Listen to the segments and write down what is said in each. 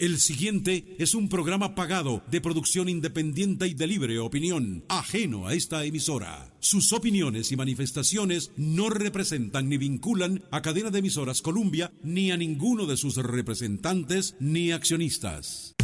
El siguiente es un programa pagado de producción independiente y de libre opinión, ajeno a esta emisora. Sus opiniones y manifestaciones no representan ni vinculan a cadena de emisoras Columbia ni a ninguno de sus representantes ni accionistas.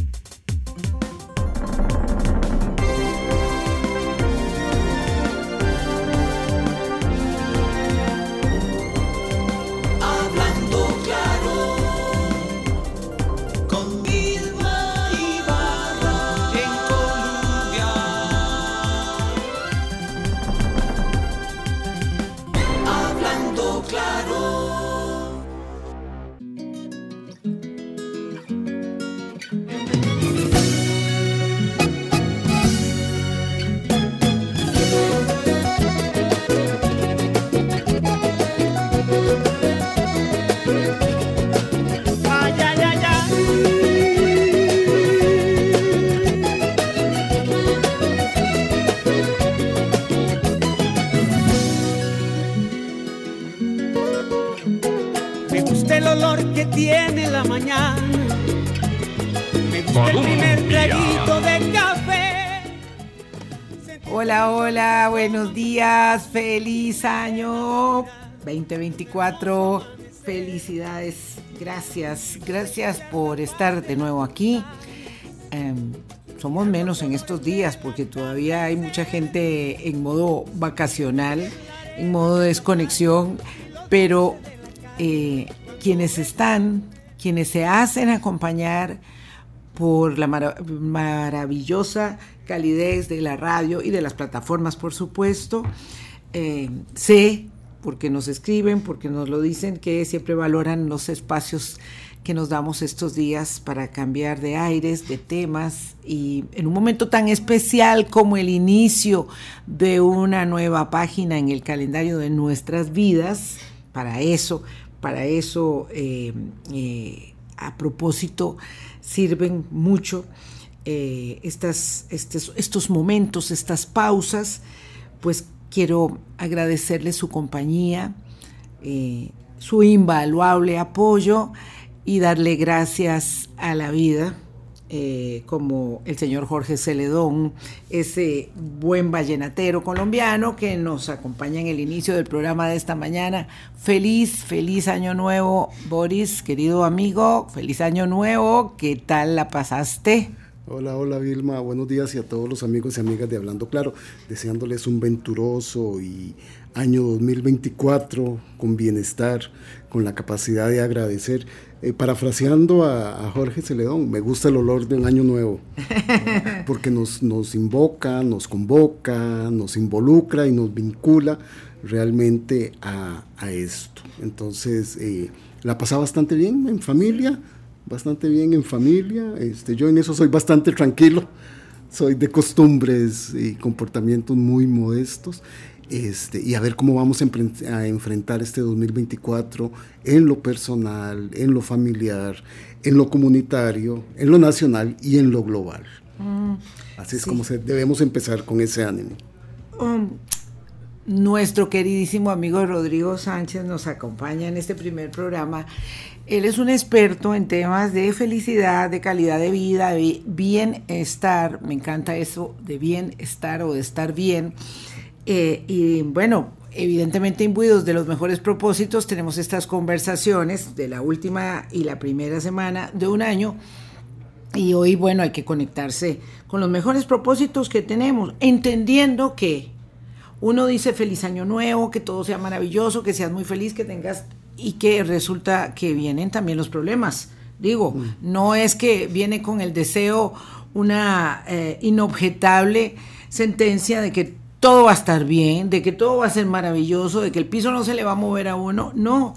Hola, hola, buenos días, feliz año 2024, felicidades, gracias, gracias por estar de nuevo aquí. Em, somos menos en estos días porque todavía hay mucha gente en modo vacacional, en modo desconexión, pero eh, quienes están, quienes se hacen acompañar por la mara- maravillosa calidez de la radio y de las plataformas, por supuesto. Eh, sé, porque nos escriben, porque nos lo dicen, que siempre valoran los espacios que nos damos estos días para cambiar de aires, de temas, y en un momento tan especial como el inicio de una nueva página en el calendario de nuestras vidas, para eso, para eso, eh, eh, a propósito, sirven mucho eh, estos momentos, estas pausas, pues quiero agradecerle su compañía, eh, su invaluable apoyo y darle gracias a la vida, eh, como el señor Jorge Celedón, ese buen vallenatero colombiano que nos acompaña en el inicio del programa de esta mañana. Feliz, feliz año nuevo, Boris, querido amigo, feliz año nuevo, ¿qué tal la pasaste? Hola, hola Vilma, buenos días y a todos los amigos y amigas de Hablando Claro, deseándoles un venturoso y año 2024 con bienestar, con la capacidad de agradecer. Eh, parafraseando a, a Jorge Celedón, me gusta el olor de un año nuevo, porque nos, nos invoca, nos convoca, nos involucra y nos vincula realmente a, a esto. Entonces, eh, la pasaba bastante bien en familia, bastante bien en familia. Este, yo en eso soy bastante tranquilo. Soy de costumbres y comportamientos muy modestos. Este, y a ver cómo vamos a, enfrentar este 2024 en lo personal, en lo familiar, en lo comunitario, en lo nacional y en lo global. Así es como se, debemos empezar con ese ánimo. Um, nuestro queridísimo amigo Rodrigo Sánchez nos acompaña en este primer programa. Él es un experto en temas de felicidad, de calidad de vida, de bienestar. Me encanta eso de bienestar o de estar bien. Eh, y bueno, evidentemente imbuidos de los mejores propósitos, tenemos estas conversaciones de la última y la primera semana de un año. Y hoy, bueno, hay que conectarse con los mejores propósitos que tenemos, entendiendo que uno dice feliz año nuevo, que todo sea maravilloso, que seas muy feliz, que tengas y que resulta que vienen también los problemas. Digo, no es que viene con el deseo una eh, inobjetable sentencia de que todo va a estar bien, de que todo va a ser maravilloso, de que el piso no se le va a mover a uno. No,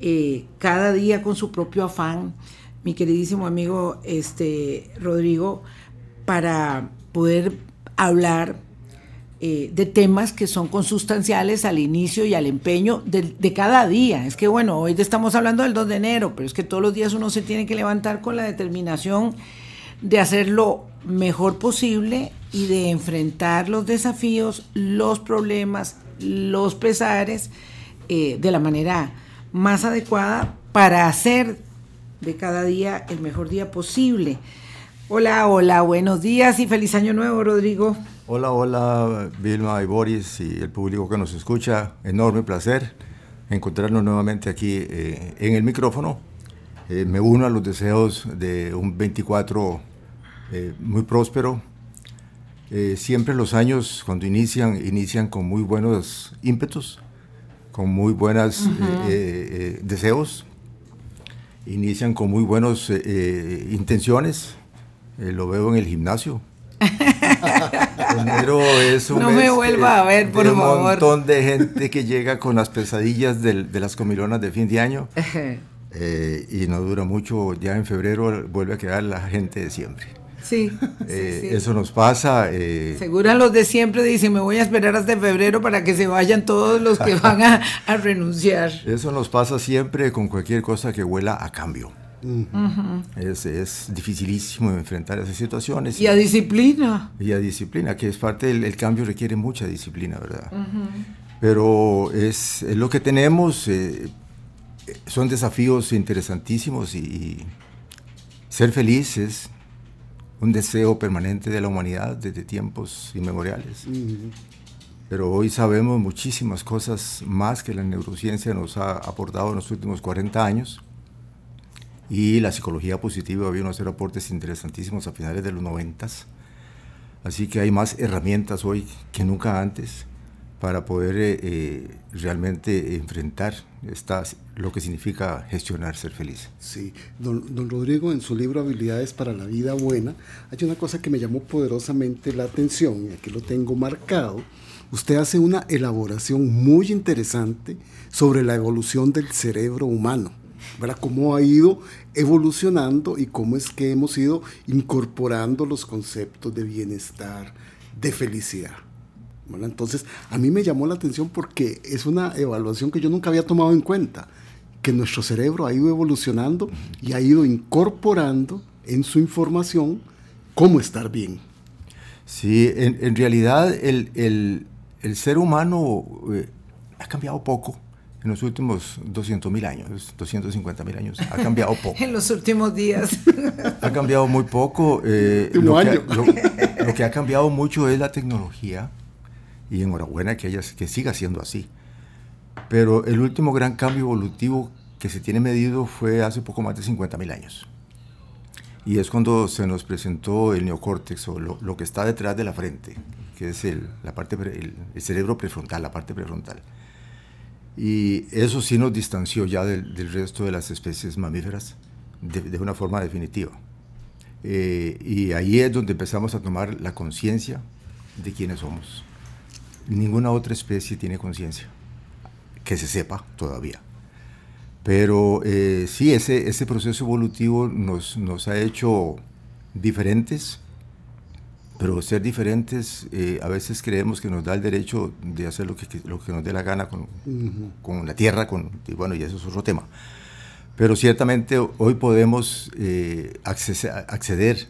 eh, cada día con su propio afán, mi queridísimo amigo este, Rodrigo, para poder hablar eh, de temas que son consustanciales al inicio y al empeño de, cada día. Es que bueno, hoy estamos hablando del 2 de enero, pero es que todos los días uno se tiene que levantar con la determinación de hacer lo mejor posible y de enfrentar los desafíos, los problemas, los pesares eh, de la manera más adecuada para hacer de cada día el mejor día posible. Hola, hola, buenos días y feliz año nuevo, Rodrigo. Hola, hola, Vilma y Boris y el público que nos escucha. Enorme placer encontrarnos nuevamente aquí eh, en el micrófono. Eh, me uno a los deseos de un 24 eh, muy próspero. siempre los años cuando inician, inician con muy buenos ímpetus, con muy buenos deseos, inician con muy buenas intenciones. lo veo en el gimnasio, Enero es un no me vuelva a ver, por favor. Un montón de gente que llega con las pesadillas de, las comilonas de fin de año. Eh, y no dura mucho, ya en febrero vuelve a quedar la gente de siempre. Sí, eh, Eso nos pasa. Eh, los de siempre dicen, me voy a esperar hasta febrero para que se vayan todos los que van a renunciar. Eso nos pasa siempre con cualquier cosa que huela a cambio es, es, dificilísimo enfrentar esas situaciones. Y a disciplina. Y a disciplina, que es parte del cambio, requiere mucha disciplina, ¿verdad? Pero es, es, lo que tenemos, eh, son desafíos interesantísimos y, ser feliz es un deseo permanente de la humanidad desde tiempos inmemoriales. Pero hoy sabemos muchísimas cosas más que la neurociencia nos ha aportado en los últimos 40 años y la psicología positiva vino a hacer aportes interesantísimos a finales de los noventas. Así que hay más herramientas hoy que nunca antes para poder eh, eh, realmente enfrentar estas, lo que significa gestionar ser feliz. Sí, don, don, Rodrigo en su libro Habilidades para la Vida Buena, hay una cosa que me llamó poderosamente la atención y aquí lo tengo marcado. Usted hace una elaboración muy interesante sobre la evolución del cerebro humano cómo ha ido evolucionando y cómo es que hemos ido incorporando los conceptos de bienestar, de felicidad. entonces, a mí me llamó la atención porque es una evaluación que yo nunca había tomado en cuenta, que nuestro cerebro ha ido evolucionando y ha ido incorporando en su información cómo estar bien. Sí, en, realidad el, ser humano eh, ha cambiado poco en los últimos 200 mil años, 250 mil años, ha cambiado poco. en los últimos días. ha cambiado muy poco. Eh, lo, que ha, lo, que ha, cambiado mucho es la tecnología y enhorabuena que, ella, que siga siendo así. Pero el último gran cambio evolutivo que se tiene medido fue hace poco más de 50 mil años. Y es cuando se nos presentó el neocórtex o lo, que está detrás de la frente, que es el, la parte, el, el cerebro prefrontal, la parte prefrontal. Y eso sí nos distanció ya del, resto de las especies mamíferas de, una forma definitiva. Eh, y ahí es donde empezamos a tomar la conciencia de quiénes somos. Ninguna otra especie tiene conciencia, que se sepa todavía. Pero eh, sí, ese, ese proceso evolutivo nos, nos ha hecho diferentes, pero ser diferentes eh, a veces creemos que nos da el derecho de hacer lo que, lo que nos dé la gana con, con la tierra, con, y bueno, y eso es otro tema. Pero ciertamente hoy podemos eh, acceder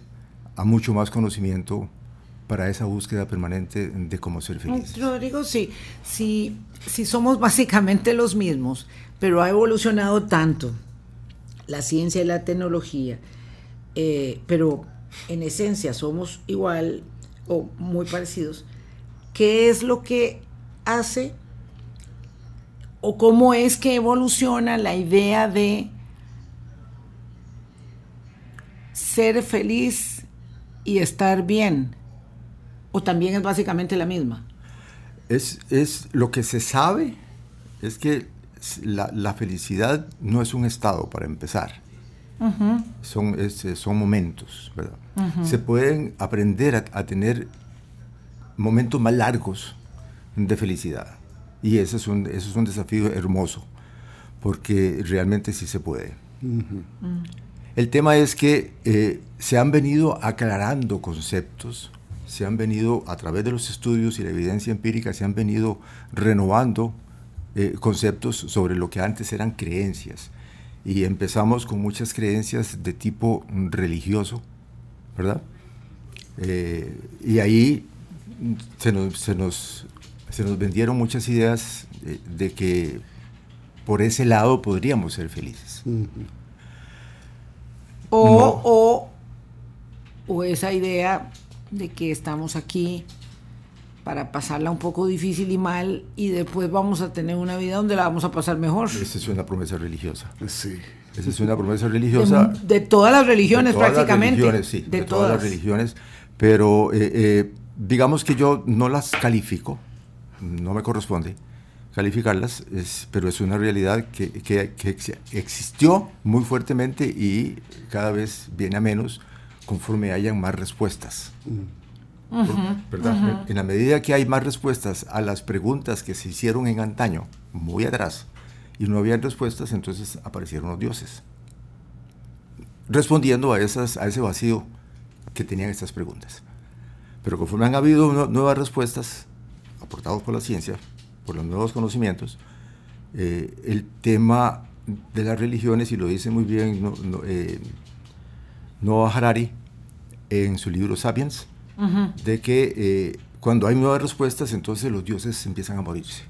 a mucho más conocimiento para esa búsqueda permanente de cómo ser feliz. Rodrigo, sí, sí, sí somos básicamente los mismos, pero ha evolucionado tanto la ciencia y la tecnología, eh, pero en esencia somos igual o muy parecidos, ¿qué es lo que hace o cómo es que evoluciona la idea de ser feliz y estar bien? ¿O también es básicamente la misma? Es, es lo que se sabe, es que la, la felicidad no es un estado para empezar son, son momentos, ¿verdad? Se pueden aprender a, tener momentos más largos de felicidad. Y ese es un, es un desafío hermoso, porque realmente sí se puede. El tema es que eh, se han venido aclarando conceptos, se han venido, a través de los estudios y la evidencia empírica, se han venido renovando eh, conceptos sobre lo que antes eran creencias y empezamos con muchas creencias de tipo religioso, ¿verdad? Eh, y ahí se nos, se, nos, se nos, vendieron muchas ideas de, que por ese lado podríamos ser felices. O, o, o esa idea de que estamos aquí para pasarla un poco difícil y mal y después vamos a tener una vida donde la vamos a pasar mejor. Esa es una promesa religiosa. Sí. Esa es una promesa religiosa. De, de todas las religiones de todas prácticamente. Las religiones, sí, de, todas. las religiones. Pero eh, eh, digamos que yo no las califico, no me corresponde calificarlas, es, pero es una realidad que, que, que, existió muy fuertemente y cada vez viene a menos conforme hayan más respuestas. Uh -huh, ¿verdad? Uh -huh. En la medida que hay más respuestas a las preguntas que se hicieron en antaño, muy atrás, y no habían respuestas, entonces aparecieron los dioses, respondiendo a, esas, a ese vacío que tenían estas preguntas. Pero conforme han habido no, nuevas respuestas aportadas por la ciencia, por los nuevos conocimientos, eh, el tema de las religiones, y lo dice muy bien no, no, eh, Noah Harari en su libro Sapiens, uh -huh. de que eh, cuando hay nuevas respuestas, entonces los dioses empiezan a morirse.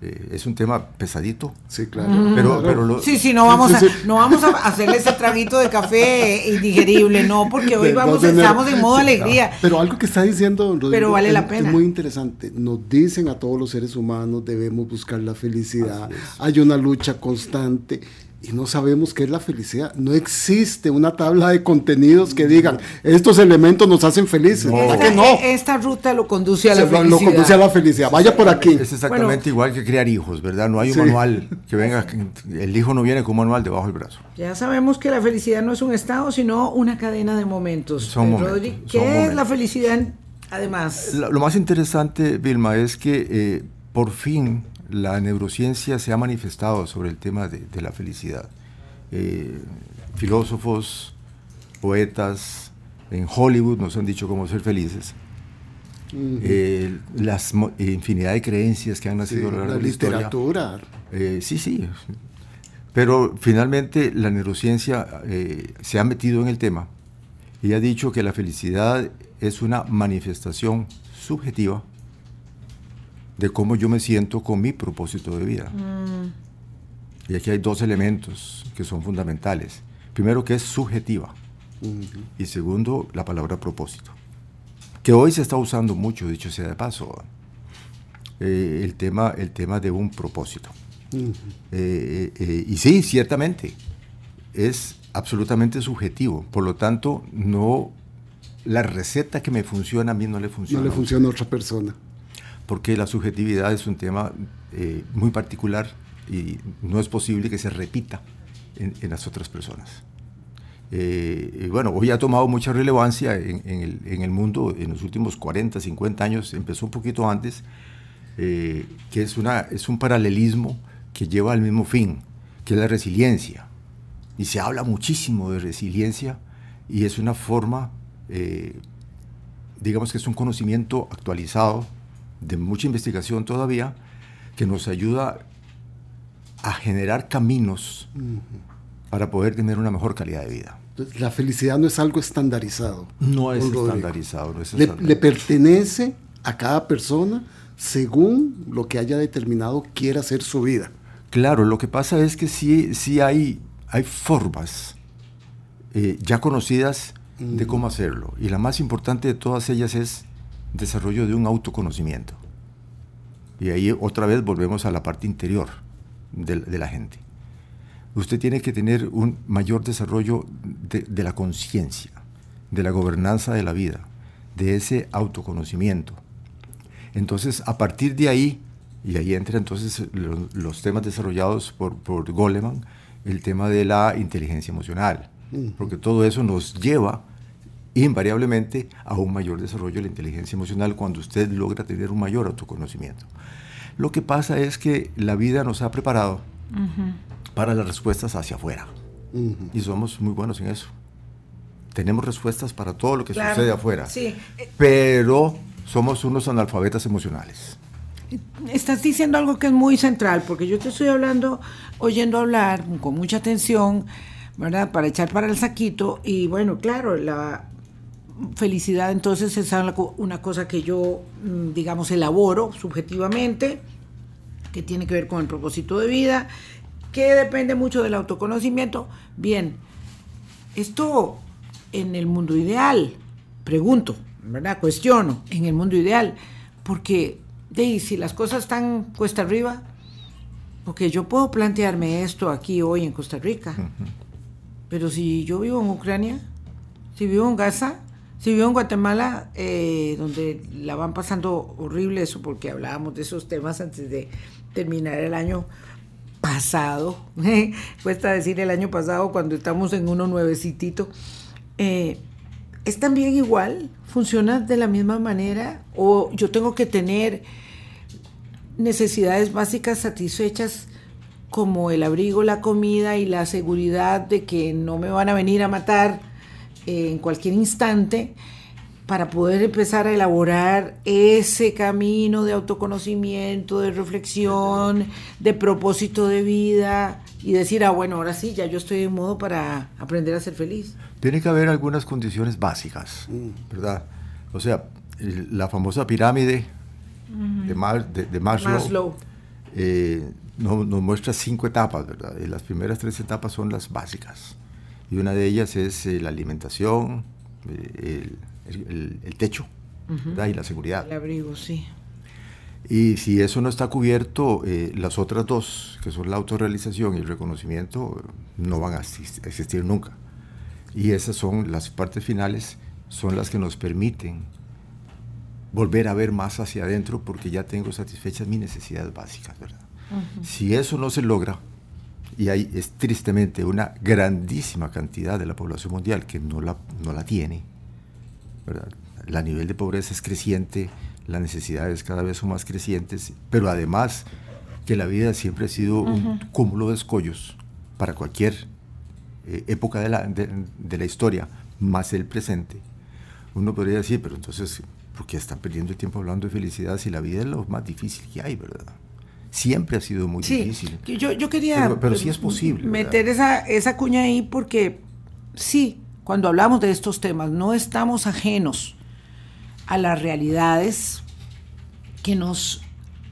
Eh, es un tema pesadito. Sí, claro. Mm. Pero, pero lo, sí, sí, no vamos, sí, sí, a, no vamos a hacerle ese traguito de café indigerible, no, porque hoy vamos, no, estamos en modo alegría. Pero algo que está diciendo Rodrigo, pero vale es, la pena. es muy interesante. Nos dicen a todos los seres humanos debemos buscar la felicidad. Hay una lucha constante y no sabemos qué es la felicidad. No existe una tabla de contenidos que digan estos elementos nos hacen felices. No. Esta, no? Esta ruta lo conduce a la Se, felicidad. Lo conduce a la felicidad. Vaya por aquí. Es exactamente bueno, igual que criar hijos, ¿verdad? No hay un sí. manual que venga. El hijo no viene con un manual debajo del brazo. Ya sabemos que la felicidad no es un estado, sino una cadena de momentos. Son momentos Rodri, ¿Qué son es momentos. la felicidad? Además, lo, lo, más interesante, Vilma, es que eh, por fin la neurociencia se ha manifestado sobre el tema de, de la felicidad eh, filósofos, poetas, en Hollywood nos han dicho cómo ser felices. Uh -huh. eh, las infinidad de creencias que han nacido sí, a lo largo la de la literatura. Eh, sí, sí. Pero finalmente la neurociencia eh, se ha metido en el tema y ha dicho que la felicidad es una manifestación subjetiva de cómo yo me siento con mi propósito de vida. Mm. Y aquí hay dos elementos que son fundamentales. Primero, que es subjetiva. Uh -huh. Y segundo, la palabra propósito. Que hoy se está usando mucho, dicho sea de paso, eh, el, tema, el tema de un propósito. Uh -huh. eh, eh, y sí, ciertamente, es absolutamente subjetivo. Por lo tanto, no la receta que me funciona a mí no le funciona. No le funciona a otra persona. Porque la subjetividad es un tema eh, muy particular y no es posible que se repita en, en las otras personas. Eh, bueno, hoy ha tomado mucha relevancia en, en, el, en, el, mundo en los últimos 40, 50 años, empezó un poquito antes, eh, que es, una, es un paralelismo que lleva al mismo fin, que es la resiliencia. Y se habla muchísimo de resiliencia y es una forma, eh, digamos que es un conocimiento actualizado, de mucha investigación todavía, que nos ayuda a generar caminos uh -huh. para poder tener una mejor calidad de vida. La felicidad no es algo estandarizado. No es estandarizado. No es le, le, pertenece a cada persona según lo que haya determinado quiera hacer su vida. Claro, lo que pasa es que sí, sí hay, hay formas eh, ya conocidas de cómo hacerlo. Y la más importante de todas ellas es desarrollo de un autoconocimiento. Y ahí otra vez volvemos a la parte interior de, de la gente. Usted tiene que tener un mayor desarrollo de, de la conciencia, de la gobernanza de la vida, de ese autoconocimiento. Entonces, a partir de ahí, y ahí entra entonces los, los temas desarrollados por, por, Goleman, el tema de la inteligencia emocional, mm. porque todo eso nos lleva invariablemente a un mayor desarrollo de la inteligencia emocional cuando usted logra tener un mayor autoconocimiento. Lo que pasa es que la vida nos ha preparado uh -huh. para las respuestas hacia afuera. Uh -huh. Y somos muy buenos en eso. Tenemos respuestas para todo lo que claro, sucede afuera. Sí. Pero somos unos analfabetas emocionales. Estás diciendo algo que es muy central, porque yo te estoy hablando, oyendo hablar con mucha atención, ¿verdad? Para echar para el saquito. Y bueno, claro, la felicidad entonces es una cosa que yo, mm, digamos, elaboro subjetivamente, que tiene que ver con el propósito de vida, que depende mucho del autoconocimiento. Bien, esto en el mundo ideal, pregunto, ¿verdad? Cuestiono, en el mundo ideal, porque de si las cosas están cuesta arriba, porque yo puedo plantearme esto aquí hoy en Costa Rica, pero si yo vivo en Ucrania, si vivo en Gaza, si vivo en Guatemala, eh, donde la van pasando horrible eso, porque hablábamos de esos temas antes de terminar el año pasado, cuesta decir el año pasado cuando estamos en uno nuevecitito, eh, es también igual, funciona de la misma manera, o yo tengo que tener necesidades básicas satisfechas como el abrigo, la comida y la seguridad de que no me van a venir a matar eh, en cualquier instante para poder empezar a elaborar ese camino de autoconocimiento, de reflexión, de propósito de vida y decir, ah, bueno, ahora sí, ya yo estoy en modo para aprender a ser feliz. Tiene que haber algunas condiciones básicas, ¿verdad? O sea, la famosa pirámide de, de, Maslow, eh, nos, muestra cinco etapas, ¿verdad? Y las primeras tres etapas son las básicas. Y una de ellas es eh, la alimentación, eh, el, el, techo y la seguridad. El abrigo, sí. Y si eso no está cubierto, las otras dos, que son la autorrealización y el reconocimiento, no van a existir nunca. Y esas son las partes finales, son las que nos permiten volver a ver más hacia adentro porque ya tengo satisfechas mis necesidades básicas, ¿verdad? Si eso no se logra, y hay es tristemente una grandísima cantidad de la población mundial que no la, no la tiene, ¿verdad? La nivel de pobreza es creciente, las necesidades cada vez son más crecientes, pero además que la vida siempre ha sido un cúmulo de escollos para cualquier eh, época de la, de, de la historia, más el presente. Uno podría decir, pero entonces porque están perdiendo el tiempo hablando de felicidad si la vida es lo más difícil que hay, ¿verdad? Siempre ha sido muy difícil. Yo, yo quería pero, sí es posible, meter esa, esa cuña ahí porque sí, cuando hablamos de estos temas no estamos ajenos a las realidades que nos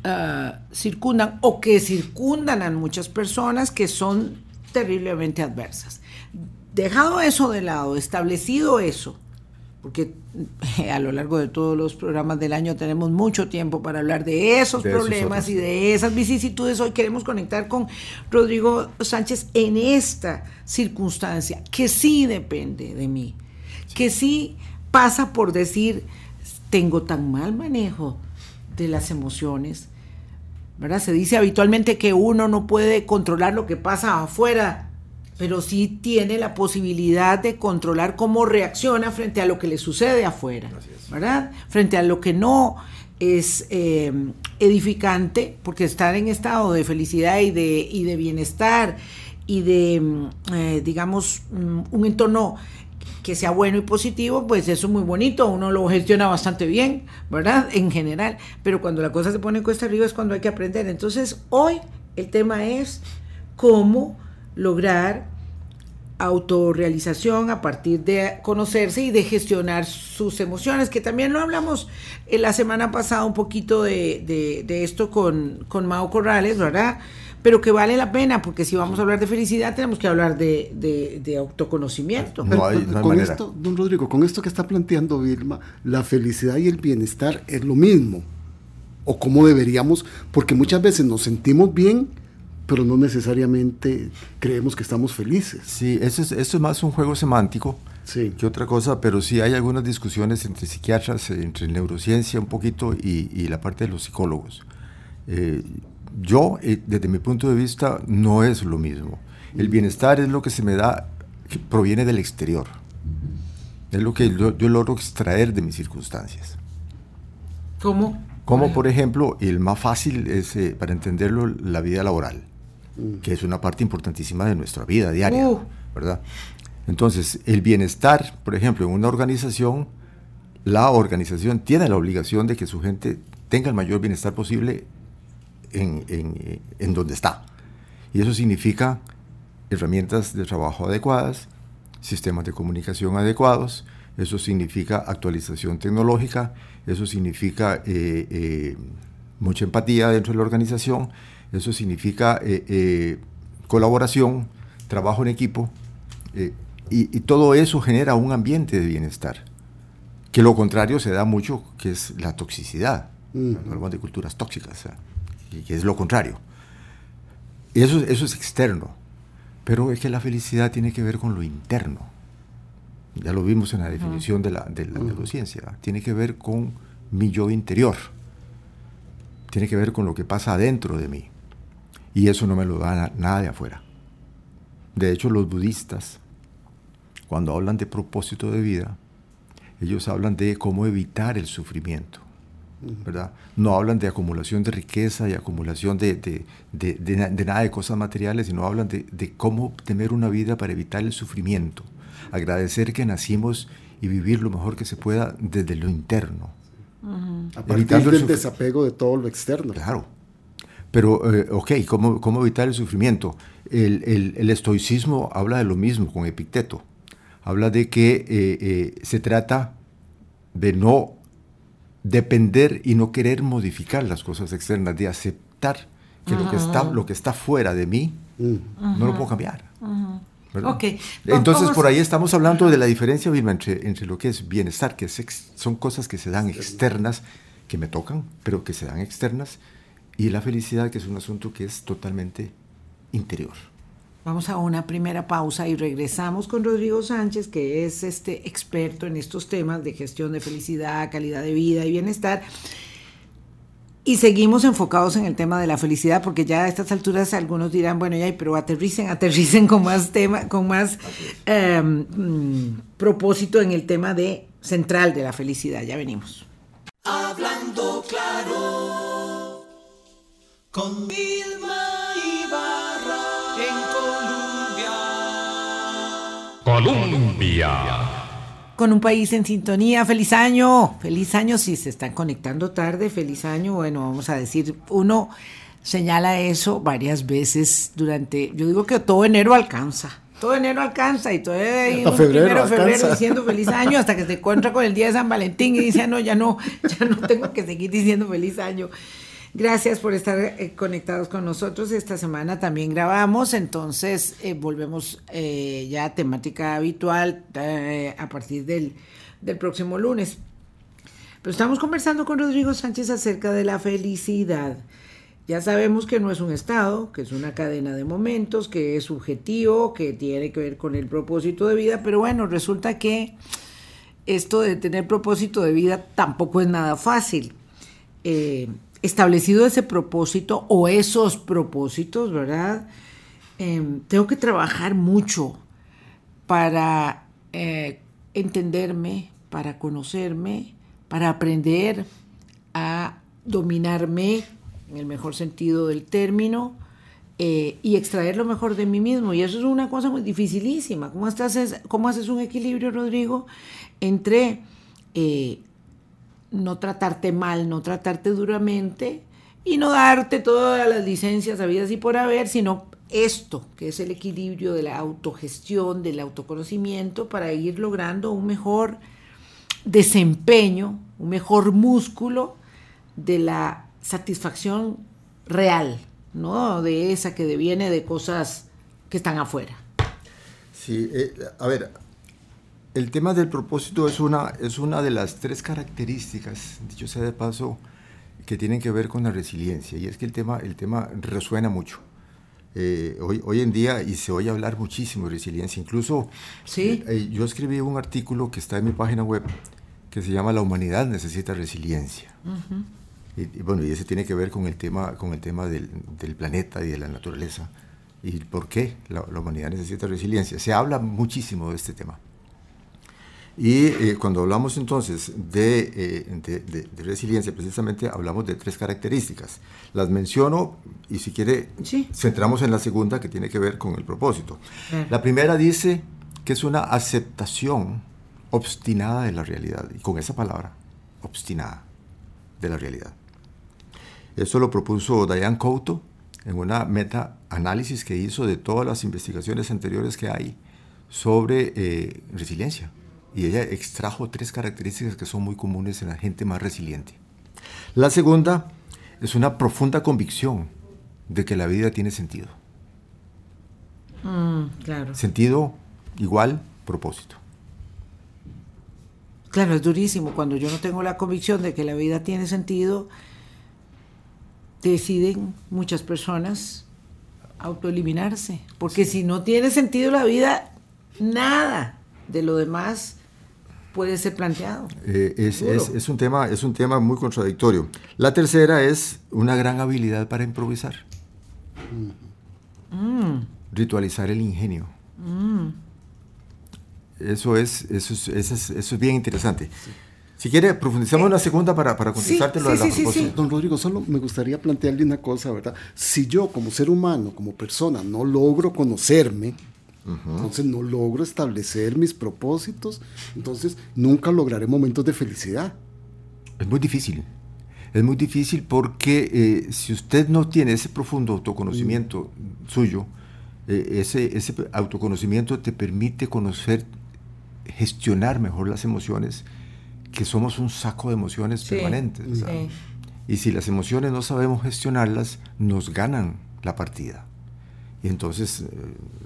ah, circundan o que circundan a muchas personas que son terriblemente adversas. Dejado eso de lado, establecido eso, porque a lo largo de todos los programas del año tenemos mucho tiempo para hablar de esos problemas y de esas vicisitudes. Hoy queremos conectar con Rodrigo Sánchez en esta circunstancia, que sí depende de mí, que sí pasa por decir, tengo tan mal manejo de las emociones. ¿verdad? Se dice habitualmente que uno no puede controlar lo que pasa afuera pero sí tiene la posibilidad de controlar cómo reacciona frente a lo que le sucede afuera, ¿verdad? Frente a lo que no es eh, edificante, porque estar en estado de felicidad y de, y de bienestar y de, mm, eh, digamos, mm, un entorno que sea bueno y positivo, pues eso es muy bonito, uno lo gestiona bastante bien, ¿verdad? En general, pero cuando la cosa se pone cuesta arriba es cuando hay que aprender. Entonces, hoy el tema es cómo lograr autorrealización a partir de conocerse y de gestionar sus emociones, que también lo hablamos en la semana pasada un poquito de, esto con, con Mao Corrales, ¿verdad? Pero que vale la pena, porque si vamos a hablar de felicidad tenemos que hablar de, autoconocimiento. con esto, don Rodrigo, con esto que está planteando Vilma, la felicidad y el bienestar es lo mismo. O cómo deberíamos, porque muchas veces nos sentimos bien, pero no necesariamente creemos que estamos felices. Sí, eso es, eso es más un juego semántico que otra cosa, pero sí hay algunas discusiones entre psiquiatras, entre neurociencia un poquito y, la parte de los psicólogos. Eh, yo, eh, desde mi punto de vista, no es lo mismo. El bienestar es lo que se me da, que proviene del exterior. Es lo que yo, logro extraer de mis circunstancias. ¿Cómo? Como por ejemplo, el más fácil es, eh, para entenderlo, la vida laboral. Mm. que es una parte importantísima de nuestra vida diaria, uh. ¿verdad? Entonces, el bienestar, por ejemplo, en una organización, la organización tiene la obligación de que su gente tenga el mayor bienestar posible en, en, en donde está. Y eso significa herramientas de trabajo adecuadas, sistemas de comunicación adecuados, eso significa actualización tecnológica, eso significa eh, eh, mucha empatía dentro de la organización, eso significa eh, eh, colaboración, trabajo en equipo, eh, y, todo eso genera un ambiente de bienestar. Que lo contrario se da mucho, que es la toxicidad. Hablamos de culturas tóxicas, que es lo contrario. Eso, eso es externo. Pero es que la felicidad tiene que ver con lo interno. Ya lo vimos en la definición de la, de la neurociencia. Tiene que ver con mi yo interior. Tiene que ver con lo que pasa adentro de mí. Y eso no me lo da nada de afuera. De hecho, los budistas, cuando hablan de propósito de vida, ellos hablan de cómo evitar el sufrimiento. ¿verdad? No hablan de acumulación de riqueza y acumulación de, de, nada de cosas materiales, sino hablan de, cómo tener una vida para evitar el sufrimiento. Agradecer que nacimos y vivir lo mejor que se pueda desde lo interno. A partir del desapego de todo lo externo. Claro. Pero, eh, ok, ¿cómo, ¿cómo, evitar el sufrimiento? El, el, el, estoicismo habla de lo mismo con Epicteto. Habla de que eh, eh, se trata de no depender y no querer modificar las cosas externas, de aceptar que lo, que está, lo que está fuera de mí no lo puedo cambiar. Okay. Entonces, por ahí estamos hablando de la diferencia, entre, entre lo que es bienestar, que son cosas que se dan externas, que me tocan, pero que se dan externas, y la felicidad, que es un asunto que es totalmente interior. Vamos a una primera pausa y regresamos con Rodrigo Sánchez, que es este experto en estos temas de gestión de felicidad, calidad de vida y bienestar. Y seguimos enfocados en el tema de la felicidad, porque ya a estas alturas algunos dirán, bueno, ya, pero aterricen, aterricen con más tema, con más em, mm, propósito en el tema de central de la felicidad. Ya venimos. Hablando claro con Colombia. Con un país en sintonía, feliz año, feliz año si se están conectando tarde, feliz año, bueno, vamos a decir, uno señala eso varias veces durante, yo digo que todo enero alcanza, todo enero alcanza y todo febrero, febrero diciendo feliz año hasta que se encuentra con el día de San Valentín y dice, ah, no, ya no, ya no tengo que seguir diciendo feliz año. Gracias por estar eh, conectados con nosotros. Esta semana también grabamos, entonces eh, volvemos eh, ya a temática habitual a partir del, del próximo lunes. Pero estamos conversando con Rodrigo Sánchez acerca de la felicidad. Ya sabemos que no es un estado, que es una cadena de momentos, que es subjetivo, que tiene que ver con el propósito de vida, pero bueno, resulta que esto de tener propósito de vida tampoco es nada fácil establecido ese propósito o esos propósitos, ¿verdad? Em, tengo que trabajar mucho para eh, entenderme, para conocerme, para aprender a dominarme en el mejor sentido del término eh, y extraer lo mejor de mí mismo. Y eso es una cosa muy dificilísima. ¿Cómo, estás, cómo haces un equilibrio, Rodrigo, entre eh, no tratarte mal, no tratarte duramente y no darte todas las licencias habidas y por haber, sino esto, que es el equilibrio de la autogestión, del autoconocimiento, para ir logrando un mejor desempeño, un mejor músculo de la satisfacción real, ¿no? De esa que deviene de cosas que están afuera. Sí, eh, a ver, el tema del propósito es una, es una de las tres características, dicho sea de paso, que tienen que ver con la resiliencia. Y es que el tema, el tema resuena mucho. Eh, hoy, hoy en día, y se oye hablar muchísimo de resiliencia, incluso ¿Sí? Eh, yo escribí un artículo que está en mi página web que se llama La humanidad necesita resiliencia. y, bueno, y ese tiene que ver con el tema, con el tema del, del planeta y de la naturaleza. ¿Y por qué la, la humanidad necesita resiliencia? Se habla muchísimo de este tema. Y eh, cuando hablamos entonces eh, de, de, resiliencia, precisamente hablamos de tres características. Las menciono y si quiere, centramos en la segunda que tiene que ver con el propósito. La primera dice que es una aceptación obstinada de la realidad, y con esa palabra, obstinada de la realidad. Eso lo propuso Diane Couto en una meta-análisis que hizo de todas las investigaciones anteriores que hay sobre eh, resiliencia y ella extrajo tres características que son muy comunes en la gente más resiliente. La segunda es una profunda convicción de que la vida tiene sentido. Mm, claro. Sentido igual propósito. Claro, es durísimo. Cuando yo no tengo la convicción de que la vida tiene sentido, deciden muchas personas autoeliminarse. Porque si no tiene sentido la vida, nada de lo demás puede ser planteado. Eh, es, un tema, es un tema muy contradictorio. La tercera es una gran habilidad para improvisar. Mm. Ritualizar el ingenio. Mm. Eso, es, eso, es, eso, es, bien interesante. Si quiere, profundizamos una segunda para, para contestarte lo de la proposición. Don Rodrigo, solo me gustaría plantearle una cosa, ¿verdad? Si yo como ser humano, como persona, no logro conocerme, entonces no logro establecer mis propósitos, entonces nunca lograré momentos de felicidad. Es muy difícil. Es muy difícil porque eh, si usted no tiene ese profundo autoconocimiento mm. suyo, eh, ese, ese autoconocimiento te permite conocer, gestionar mejor las emociones, que somos un saco de emociones permanentes. Y si las emociones no sabemos gestionarlas, nos ganan la partida. Y entonces eh,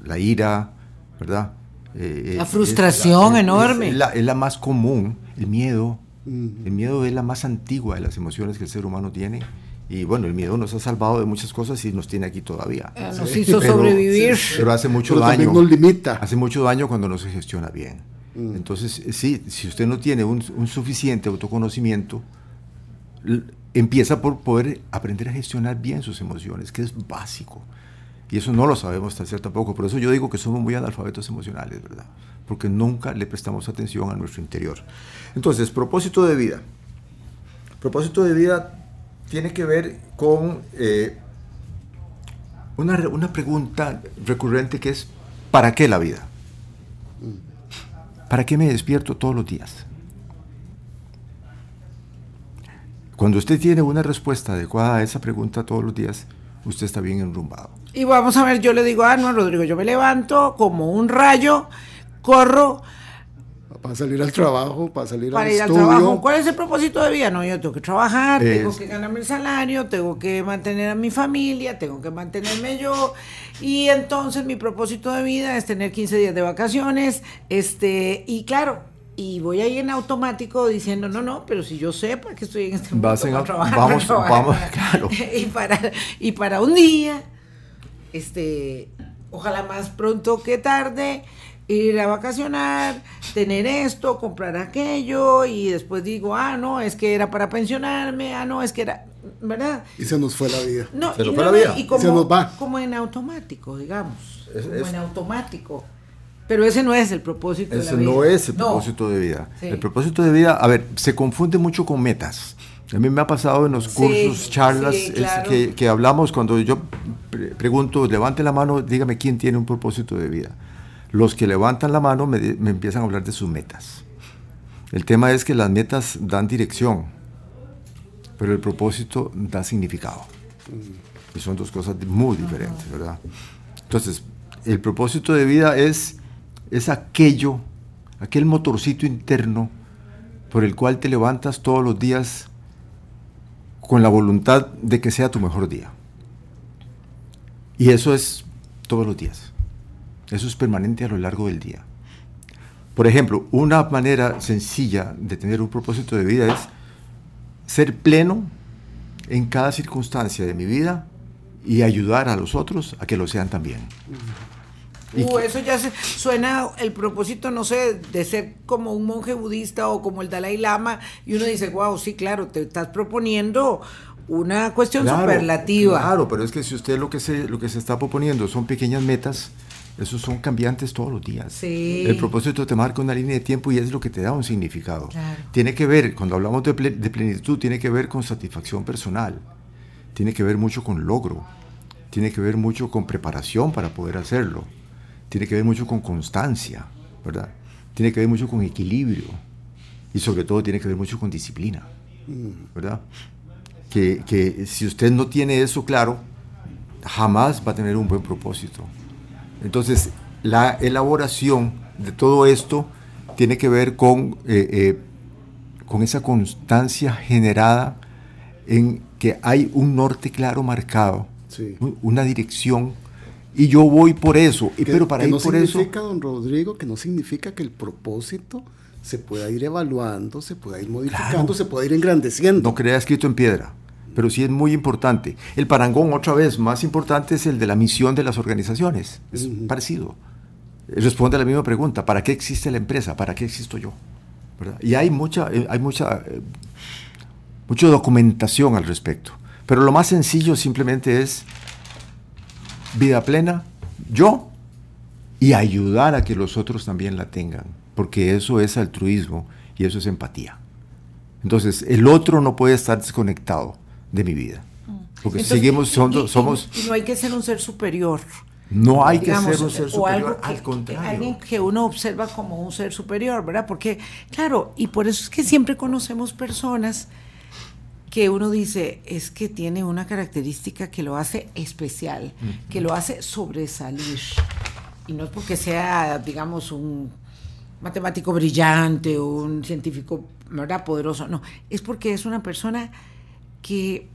la ira, ¿verdad? Eh, la frustración enorme. Es, la, más común, el miedo. El miedo es la más antigua de las emociones que el ser humano tiene. Y bueno, el miedo nos ha salvado de muchas cosas y nos tiene aquí todavía. Eh, nos hizo sobrevivir. Pero hace mucho daño. Nos limita. Hace mucho daño cuando no se gestiona bien. Entonces, sí, si usted no tiene un, un suficiente autoconocimiento, empieza por poder aprender a gestionar bien sus emociones, que es básico. Y eso no lo sabemos hasta cierto poco. Por eso yo digo que somos muy analfabetos emocionales, ¿verdad? Porque nunca le prestamos atención a nuestro interior. Entonces, propósito de vida. Propósito de vida tiene que ver con eh, una, una pregunta recurrente que es, ¿para qué la vida? ¿Para qué me despierto todos los días? Cuando usted tiene una respuesta adecuada a esa pregunta todos los días, usted está bien enrumbado. Y vamos a ver, yo le digo, ah, no, Rodrigo, yo me levanto como un rayo, corro. Para salir al trabajo, para salir para ir al trabajo. ¿Cuál es el propósito de vida? No, yo tengo que trabajar, tengo que ganarme el salario, tengo que mantener a mi familia, tengo que mantenerme yo. Y entonces mi propósito de vida es tener 15 días de vacaciones. Este, y claro, y voy ahí en automático diciendo, no, no, pero si yo sepa que estoy en este mundo para trabajar, vamos, vamos, claro. y, para, y para un día, este, ojalá más pronto que tarde, ir a vacacionar, tener esto, comprar aquello, y después digo, ah, no, es que era para pensionarme, ah, no, es que era, ¿verdad? Y se nos fue la vida. No, se nos fue la vida. Y como, se nos va. como en automático, digamos, como en automático. Pero ese no es el propósito de la vida. no es el propósito de vida. El propósito de vida, a ver, se confunde mucho con metas. A mí me ha pasado en los cursos, charlas, que, hablamos cuando yo pregunto, levante la mano, dígame quién tiene un propósito de vida. Los que levantan la mano me, empiezan a hablar de sus metas. El tema es que las metas dan dirección, pero el propósito da significado. Y son dos cosas muy diferentes, ¿verdad? Entonces, el propósito de vida es es aquello, aquel motorcito interno por el cual te levantas todos los días con la voluntad de que sea tu mejor día. Y eso es todos los días. Eso es permanente a lo largo del día. Por ejemplo, una manera sencilla de tener un propósito de vida es ser pleno en cada circunstancia de mi vida y ayudar a los otros a que lo sean también. Uh, eso ya se, suena el propósito, no sé, de ser como un monje budista o como el Dalai Lama, y uno dice, wow, sí, claro, te estás proponiendo una cuestión superlativa. Claro, pero es que si usted lo que se, lo que se está proponiendo son pequeñas metas, esos son cambiantes todos los días. Sí. El propósito te marca una línea de tiempo y es lo que te da un significado. Tiene que ver, cuando hablamos de, de plenitud, tiene que ver con satisfacción personal, tiene que ver mucho con logro, tiene que ver mucho con preparación para poder hacerlo tiene que ver mucho con constancia, ¿verdad? Tiene que ver mucho con equilibrio y sobre todo tiene que ver mucho con disciplina, ¿verdad? Que, que, si usted no tiene eso claro, jamás va a tener un buen propósito. Entonces, la elaboración de todo esto tiene que ver con, eh, eh, con esa constancia generada en que hay un norte claro marcado, una dirección Y yo voy por eso. Y, pero para que ir no por significa, don Rodrigo, que no significa que el propósito se pueda ir evaluando, se pueda ir modificando, se pueda ir engrandeciendo. No crea escrito en piedra, pero sí es muy importante. El parangón, otra vez, más importante es el de la misión de las organizaciones. Es parecido. Responde a la misma pregunta, ¿para qué existe la empresa? ¿Para qué existo yo? Y hay mucha, eh, hay mucha, eh, mucha documentación al respecto. Pero lo más sencillo simplemente es vida plena, yo, y ayudar a que los otros también la tengan, porque eso es altruismo y eso es empatía. Entonces, el otro no puede estar desconectado de mi vida. Porque seguimos, somos... Y, no hay que ser un ser superior. No hay que ser un ser superior, al contrario. Alguien que uno observa como un ser superior, ¿verdad? Porque, claro, y por eso es que siempre conocemos personas que uno dice es que tiene una característica que lo hace especial, que lo hace sobresalir. Y no es porque sea, digamos, un matemático brillante o un científico ¿verdad? poderoso, no, es porque es una persona que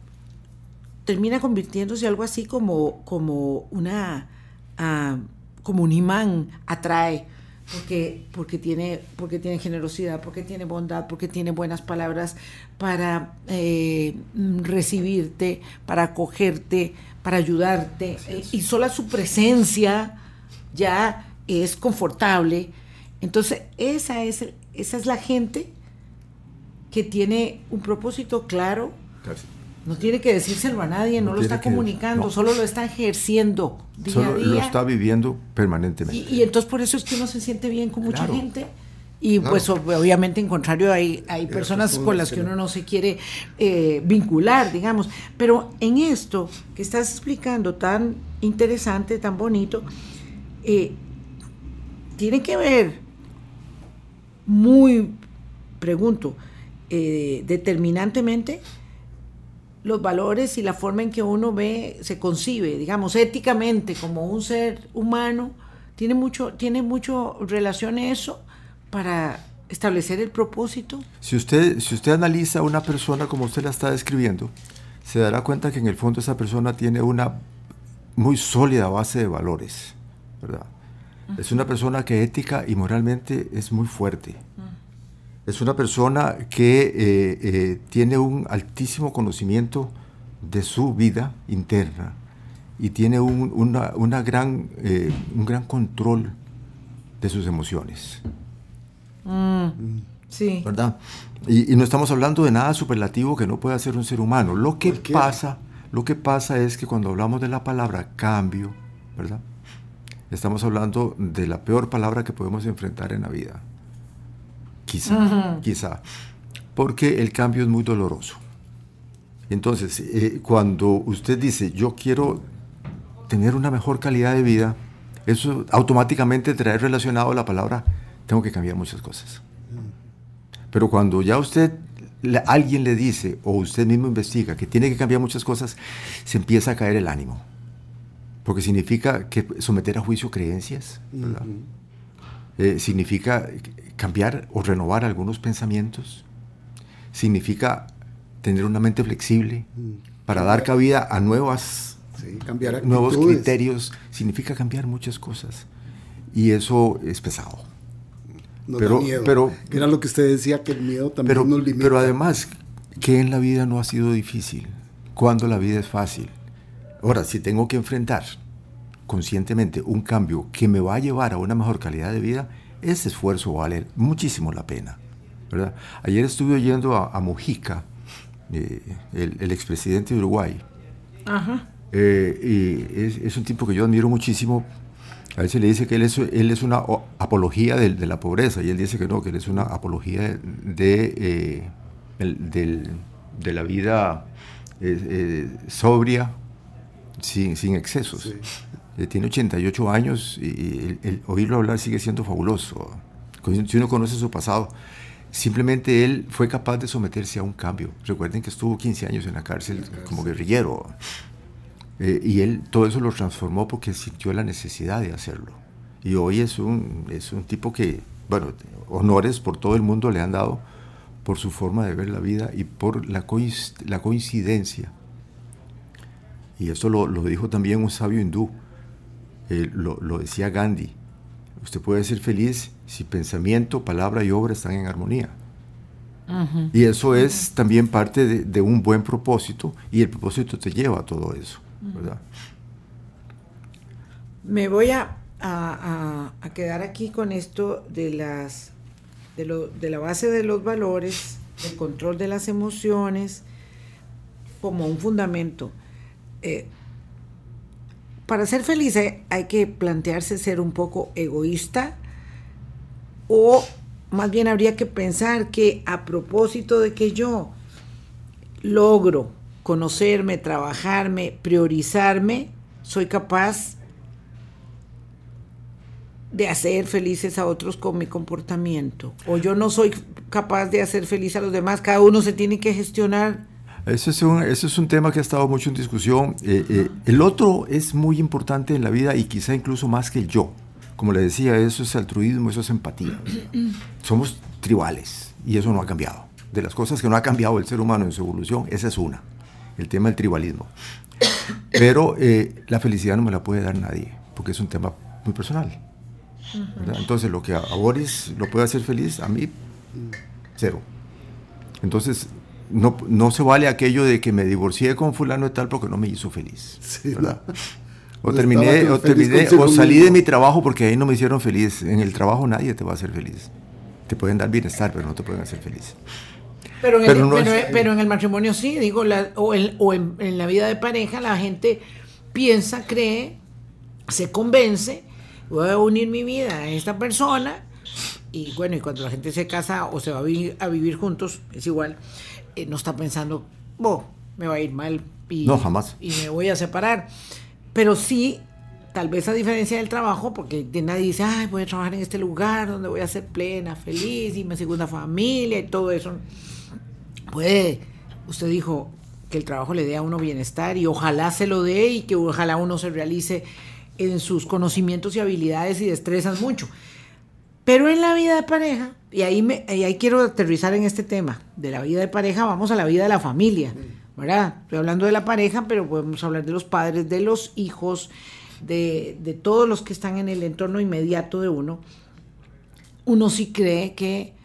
termina convirtiéndose algo así como, como una ah, como un imán atrae porque, porque, tiene, porque tiene generosidad, porque tiene bondad, porque tiene buenas palabras para eh, recibirte, para acogerte, para ayudarte. y sola su presencia ya es confortable. Entonces, esa es, esa es la gente que tiene un propósito claro. No tiene que decírselo a nadie, no, lo está comunicando, solo lo está ejerciendo día solo a día. Lo está viviendo permanentemente. Y, entonces por eso es que uno se siente bien con mucha gente. Y pues obviamente en contrario hay, hay personas con las que uno no se quiere eh, vincular, digamos. Pero en esto que estás explicando tan interesante, tan bonito, eh, tiene que ver muy, pregunto, eh, determinantemente los valores y la forma en que uno ve, se concibe, digamos, éticamente como un ser humano, tiene mucho, tiene mucho relación eso para establecer el propósito. Si usted, si usted analiza a una persona como usted la está describiendo, se dará cuenta que en el fondo esa persona tiene una muy sólida base de valores, ¿verdad? Es una persona que ética y moralmente es muy fuerte es una persona que eh, eh, tiene un altísimo conocimiento de su vida interna y tiene un, una, gran, eh, un gran control de sus emociones. Mm, sí. ¿Verdad? Y, no estamos hablando de nada superlativo que no pueda hacer un ser humano. Lo que pasa, lo que pasa es que cuando hablamos de la palabra cambio, ¿verdad? Estamos hablando de la peor palabra que podemos enfrentar en la vida quizá, quizá, porque el cambio es muy doloroso. Entonces, eh, cuando usted dice, yo quiero tener una mejor calidad de vida, eso automáticamente trae relacionado la palabra, tengo que cambiar muchas cosas. Pero cuando ya usted, alguien le dice, o usted mismo investiga, que tiene que cambiar muchas cosas, se empieza a caer el ánimo. Porque significa que someter a juicio creencias, eh, significa cambiar o renovar algunos pensamientos, significa tener una mente flexible para dar cabida a nuevas, nuevos criterios, significa cambiar muchas cosas. Y eso es pesado. pero, pero era lo que usted decía, que el miedo también pero, nos limita. Pero además, que en la vida no ha sido difícil, cuando la vida es fácil. Ahora, si tengo que enfrentar conscientemente un cambio que me va a llevar a una mejor calidad de vida, ese esfuerzo vale muchísimo la pena. ¿verdad? Ayer estuve oyendo a, Mujica, eh, el, expresidente de Uruguay. Eh, y es, un tipo que yo admiro muchísimo. A veces le dice que él es, él es una apología de, la pobreza y él dice que no, que él es una apología de, eh, de la vida sobria, sin, sin excesos. Eh, tiene 88 años y el, oírlo hablar sigue siendo fabuloso. Si uno conoce su pasado, simplemente él fue capaz de someterse a un cambio. Recuerden que estuvo 15 años en la cárcel como guerrillero. Eh, y él todo eso lo transformó porque sintió la necesidad de hacerlo. Y hoy es un, es un tipo que, bueno, honores por todo el mundo le han dado por su forma de ver la vida y por la, la coincidencia. Y esto lo, lo dijo también un sabio hindú eh, lo, decía Gandhi, usted puede ser feliz si pensamiento, palabra y obra están en armonía. Y eso es también parte de, un buen propósito y el propósito te lleva a todo eso, ¿verdad? Me voy a, a, quedar aquí con esto de, las, de, lo, de la base de los valores, el control de las emociones, como un fundamento. Eh, para ser feliz hay, que plantearse ser un poco egoísta o más bien habría que pensar que a propósito de que yo logro conocerme, trabajarme, priorizarme, soy capaz de hacer felices a otros con mi comportamiento. O yo no soy capaz de hacer feliz a los demás. Cada uno se tiene que gestionar eso es, un, eso es un tema que ha estado mucho en discusión. Eh, eh, el otro es muy importante en la vida y quizá incluso más que el yo. Como le decía, eso es altruismo, eso es empatía. Somos tribales y eso no ha cambiado. De las cosas que no ha cambiado el ser humano en su evolución, esa es una, el tema del tribalismo. Pero eh, la felicidad no me la puede dar nadie, porque es un tema muy personal. Entonces, lo que a Boris lo puede hacer feliz, a mí, cero. Entonces, no, no se vale aquello de que me divorcié con fulano de tal porque no me hizo feliz. O terminé, o, terminé o salí de mi trabajo porque ahí no me hicieron feliz. En el trabajo nadie te va a hacer feliz. Te pueden dar bienestar, pero no te pueden hacer feliz. Pero en, el, pero, en el matrimonio sí, digo, o, o en, en, la vida de pareja la gente piensa, cree, se convence, voy a unir mi vida a esta persona y bueno, y cuando la gente se casa o se va a vivir, a vivir juntos, es igual. Eh, no está pensando, oh, me va a ir mal y, no, jamás. y me voy a separar. Pero sí, tal vez a diferencia del trabajo, porque nadie dice, ay, voy a trabajar en este lugar donde voy a ser plena, feliz y mi segunda familia y todo eso. Puede, usted dijo que el trabajo le dé a uno bienestar y ojalá se lo dé y que ojalá uno se realice en sus conocimientos y habilidades y destrezas mucho. Pero en la vida de pareja, y ahí, me, ahí quiero aterrizar en este tema de la vida de pareja, vamos a la vida de la familia, ¿verdad? Estoy hablando de la pareja, pero podemos hablar de los padres, de los hijos, de, de todos los que están en el entorno inmediato de uno. Uno sí cree que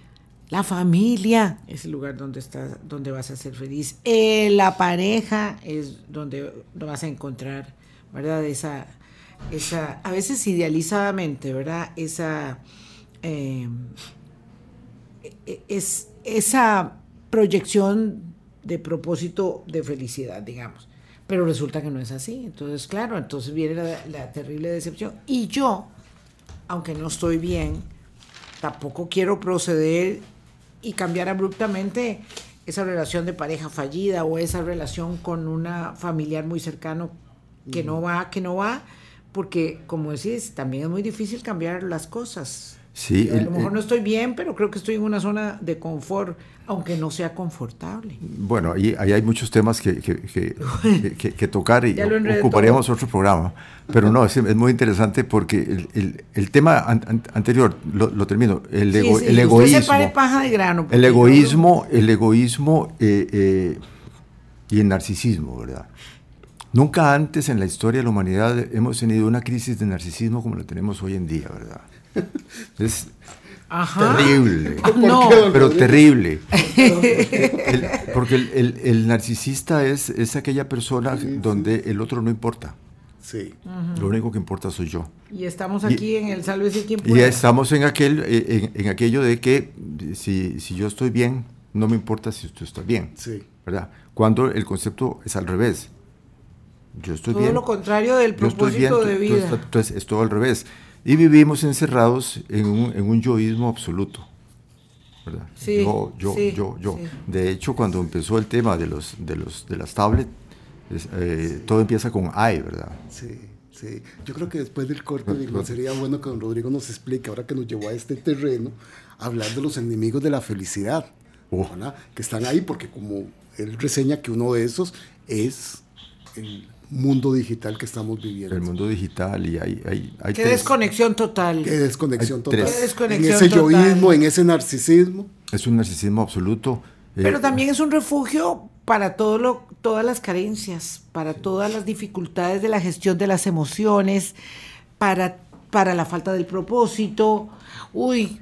la familia es el lugar donde, estás, donde vas a ser feliz. Eh, la pareja es donde vas a encontrar, ¿verdad? Esa, esa, a veces idealizadamente, ¿verdad? Esa Em, e, es esa proyección de propósito de felicidad, digamos. Pero resulta que no es así. Entonces, claro, entonces viene la, terrible decepción. Y yo, aunque no estoy bien, tampoco quiero proceder y cambiar abruptamente esa relación de pareja fallida o esa relación con una familiar muy cercano que no va, que no va, porque como decís, también es muy difícil cambiar las cosas. Sí, a lo mejor no estoy bien, pero creo que estoy en una zona de confort, aunque no sea confortable. Bueno, ahí, ahí hay muchos temas que, que, que, tocar y ocuparíamos otro programa. Pero no, es, es muy interesante porque el, el, el tema anterior, lo, termino, el, el egoísmo. paja de grano. El egoísmo, el egoísmo eh, eh, y el narcisismo, ¿verdad? Nunca antes en la historia de la humanidad hemos tenido una crisis de narcisismo como la tenemos hoy en día, ¿verdad? Es terrible. Pero terrible. porque el, narcisista es, es, aquella persona donde el otro no importa. Sí. Lo único que importa soy yo. Y estamos aquí en el sálvese quien pueda. Y estamos en, aquel, eh, en, aquello de que si, si, yo estoy bien, no me importa si tú estás bien. Sí. ¿Verdad? Cuando el concepto es al revés. Yo estoy todo bien. lo contrario del propósito de vida. entonces es todo al revés. Y vivimos encerrados en un, en un yoísmo absoluto. ¿verdad? yo, yo, yo, yo. De hecho, cuando empezó el tema de, los, de, los, de las tablets, eh, todo empieza con I, ¿verdad? Sí, sí. Yo creo que después del corte sería bueno que don Rodrigo nos explique, ahora que nos llevó a este terreno, hablar de los enemigos de la felicidad, oh. que están ahí, porque como él reseña que uno de esos es el mundo digital que estamos viviendo. El mundo digital y hay... hay, hay Qué desconexión total. Qué desconexión total. en ese yoísmo, en ese narcisismo. Es un narcisismo absoluto. Eh, Pero también es un refugio para todo lo, todas las carencias, para todas las dificultades de la gestión de las emociones, para, para la falta del propósito. Uy,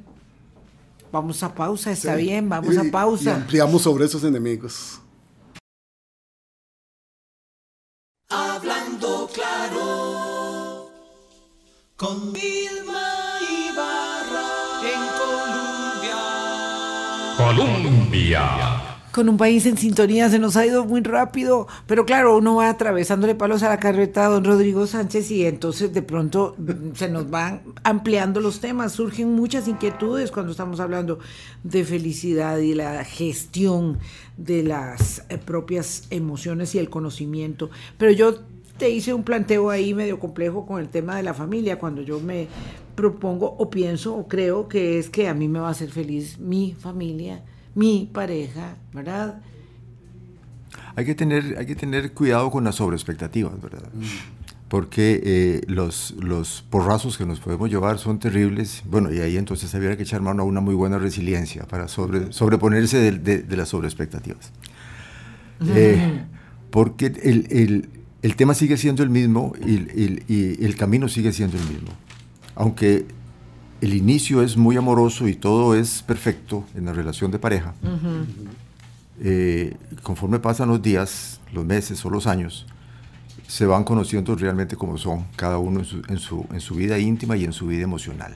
vamos a pausa, está bien, vamos a pausa. Y ampliamos sobre esos enemigos. Con Vilma Ibarra en Colombia. Colombia con un país en sintonía se nos ha ido muy rápido, pero claro, uno va atravesándole palos a la carreta a don Rodrigo Sánchez y entonces de pronto mm, se nos van ampliando los temas, surgen muchas inquietudes cuando estamos hablando de felicidad y la gestión de las eh, propias emociones y el conocimiento, pero yo te hice un planteo ahí medio complejo con el tema de la familia, cuando yo me propongo o pienso o creo que es que a mí me va a hacer feliz mi familia, mi pareja, ¿verdad? Hay que tener, hay que tener cuidado con las sobreexpectativas, ¿verdad? Mm. Porque eh, los, los porrazos que nos podemos llevar son terribles. Bueno, y ahí entonces habría que echar mano a una muy buena resiliencia para sobre, sobreponerse de, las sobreexpectativas. Eh, porque el, el, tema sigue siendo el mismo y, y el camino sigue siendo el mismo. Aunque el inicio es muy amoroso y todo es perfecto en la relación de pareja, eh, conforme pasan los días, los meses o los años, se van conociendo realmente como son, cada uno en su, en su, vida íntima y en su vida emocional.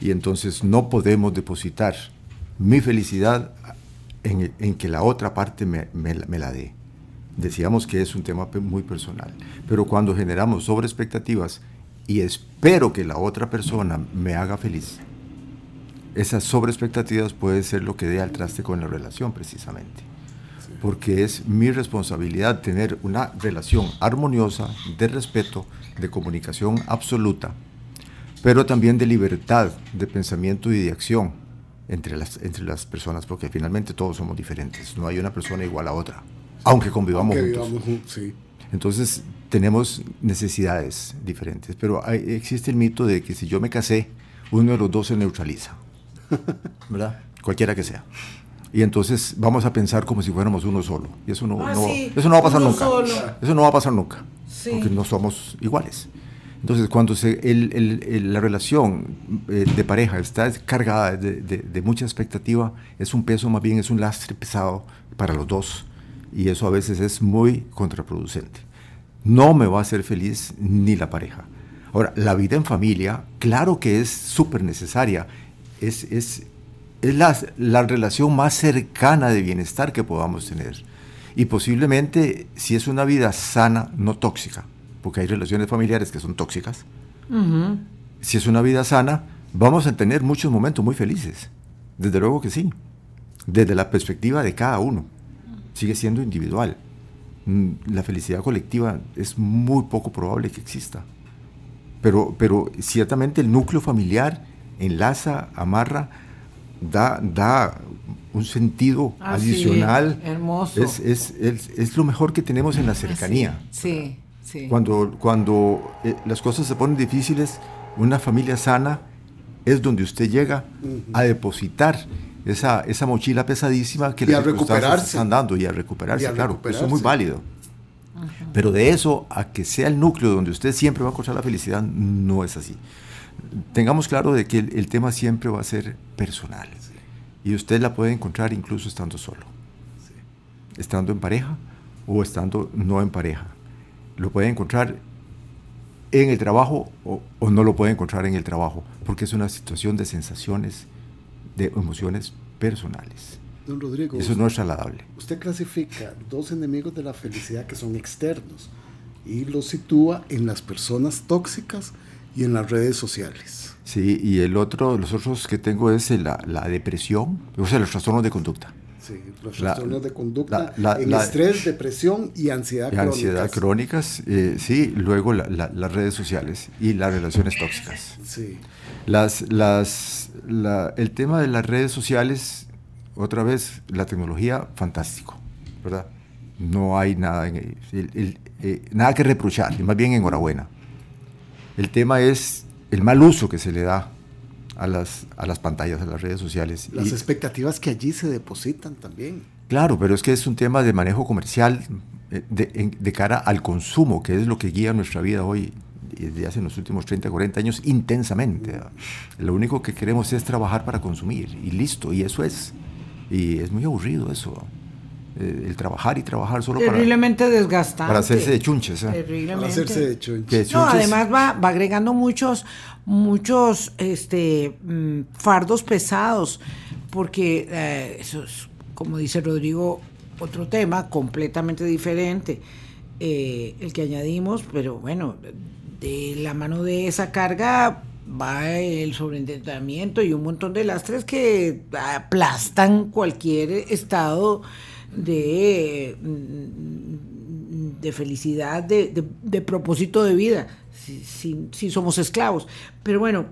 Y entonces no podemos depositar mi felicidad en, que la otra parte me, me la dé. Decíamos que es un tema muy personal, pero cuando generamos sobre expectativas y espero que la otra persona me haga feliz, esas sobreexpectativas puede ser lo que dé al traste con la relación precisamente. Porque es mi responsabilidad tener una relación armoniosa, de respeto, de comunicación absoluta, pero también de libertad de pensamiento y de acción entre las, entre las personas, porque finalmente todos somos diferentes, no hay una persona igual a otra, aunque convivamos juntos. Entonces, tenemos necesidades diferentes, pero existe el mito de que si yo me casé, uno de los dos se neutraliza, ¿verdad? Cualquiera que sea. Y entonces vamos a pensar como si fuéramos uno solo. Y eso no, ah, eso no va a pasar nunca. Eso no va a pasar nunca. Porque no somos iguales. Entonces, cuando se, la relación eh, de pareja está cargada de, de, mucha expectativa, es un peso, más bien es un lastre pesado para los dos. Y eso a veces es muy contraproducente no me va a hacer feliz ni la pareja. Ahora, la vida en familia, claro que es súper necesaria, es, es, es la, la, relación más cercana de bienestar que podamos tener. Y posiblemente, si es una vida sana, no tóxica, porque hay relaciones familiares que son tóxicas, si es una vida sana, vamos a tener muchos momentos muy felices. Desde luego que sí, desde la perspectiva de cada uno. Sigue siendo individual. Mm, la felicidad colectiva es muy poco probable que exista. Pero, pero ciertamente el núcleo familiar enlaza, amarra, da, da un sentido adicional. hermoso. Es, es, es, lo mejor que tenemos en la cercanía. Sí, sí. Cuando, cuando eh, las cosas se ponen difíciles, una familia sana es donde usted llega a depositar esa, esa mochila pesadísima que le están dando y a recuperarse, claro, eso es muy válido. Pero de eso a que sea el núcleo donde usted siempre va a encontrar la felicidad, no es así. Tengamos claro de que el, tema siempre va a ser personal. Y usted la puede encontrar incluso estando solo. Estando en pareja o estando no en pareja. Lo puede encontrar en el trabajo o, o no lo puede encontrar en el trabajo, porque es una situación de sensaciones de emociones personales. Don Rodrigo. Eso no es trasladable. Usted clasifica dos enemigos de la felicidad que son externos y los sitúa en las personas tóxicas y en las redes sociales. Sí, y el otro, los otros que tengo es la, la depresión, o sea, los trastornos de conducta. Sí, los trastornos de conducta, en estrés, depresión y ansiedad crónica. Ansiedad crónicas, eh, sí, luego las redes sociales y las relaciones tóxicas. Sí. Las, las, el tema de las redes sociales, otra vez, la tecnología, fantástico, ¿verdad? No hay nada, en, eh, nada que reprochar, más bien enhorabuena. El tema es el mal uso que se le da a las, a las pantallas, a las redes sociales. Las expectativas que allí se depositan también. Claro, pero es que es un tema de manejo comercial eh, de, de, cara al consumo, que es lo que guía nuestra vida hoy desde hace los últimos 30, 40 años intensamente. Lo único que queremos es trabajar para consumir y listo, y eso es. Y es muy aburrido eso. Eh, el trabajar y trabajar solo Terriblemente desgastante. Para hacerse de chunches. ¿eh? Terriblemente. Para hacerse de chunches. No, además va, va, agregando muchos, muchos este, mm, fardos pesados, porque eh, eso es, como dice Rodrigo, otro tema completamente diferente. Eh, el que añadimos, pero bueno, de la mano de esa carga va el sobreendeudamiento y un montón de lastres que aplastan cualquier estado de, mm, de felicidad, de, de, propósito de vida, si, si, somos esclavos. Pero bueno,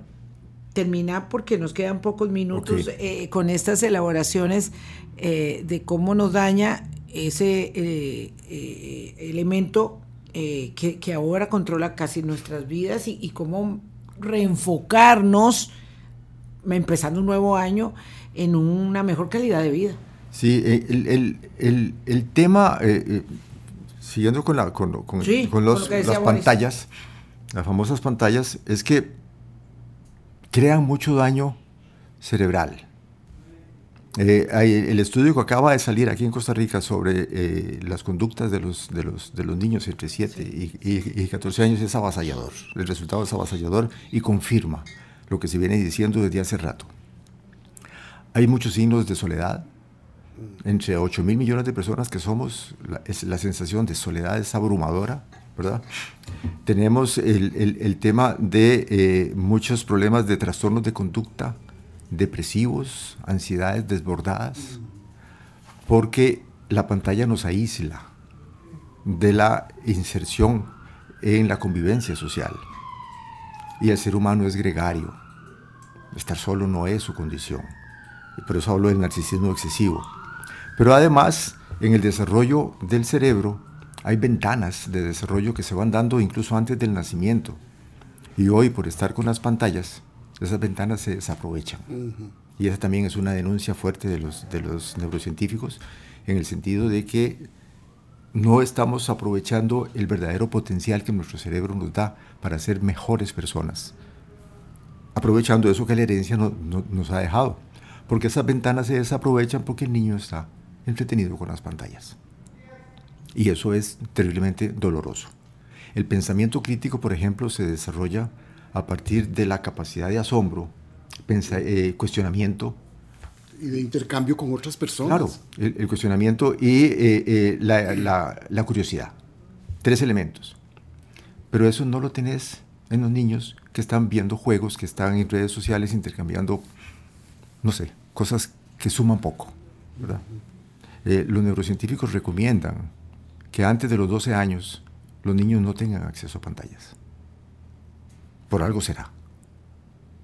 termina porque nos quedan pocos minutos eh, con estas elaboraciones eh, de cómo nos daña ese eh, elemento que, que, ahora controla casi nuestras vidas y, y cómo reenfocarnos, empezando un nuevo año, en una mejor calidad de vida. Sí, el, el, el, tema, siguiendo con, la, con, con, con los, las pantallas, las famosas pantallas, es que crean mucho daño cerebral. Eh, el estudio que acaba de salir aquí en Costa Rica sobre las conductas de los, de, los, de los niños entre 7 y, y, 14 años es avasallador. El resultado es avasallador y confirma lo que se viene diciendo desde hace rato. Hay muchos signos de soledad, entre 8 mil millones de personas que somos, la, es, la sensación de soledad es abrumadora, Tenemos el, tema de eh, muchos problemas de trastornos de conducta, depresivos, ansiedades desbordadas, porque la pantalla nos aísla de la inserción en la convivencia social. Y el ser humano es gregario. Estar solo no es su condición. Por eso hablo del narcisismo excesivo. Pero además, en el desarrollo del cerebro hay ventanas de desarrollo que se van dando incluso antes del nacimiento. Y hoy, por estar con las pantallas, esas ventanas se desaprovechan. Y esa también es una denuncia fuerte de los, de los neurocientíficos, en el sentido de que no estamos aprovechando el verdadero potencial que nuestro cerebro nos da para ser mejores personas. Aprovechando eso que la herencia no, nos ha dejado. Porque esas ventanas se desaprovechan porque el niño está entretenido con las pantallas. Y eso es terriblemente doloroso. El pensamiento crítico, por ejemplo, se desarrolla a partir de la capacidad de asombro, eh, cuestionamiento. Y de intercambio con otras personas. Claro, el, cuestionamiento y eh, eh, la, la, curiosidad. Tres elementos. Pero eso no lo tenés en los niños que están viendo juegos, que están en redes sociales intercambiando, no sé, cosas que suman poco. ¿verdad? Eh, los neurocientíficos recomiendan que antes de los 12 años los niños no tengan acceso a pantallas. Por algo será.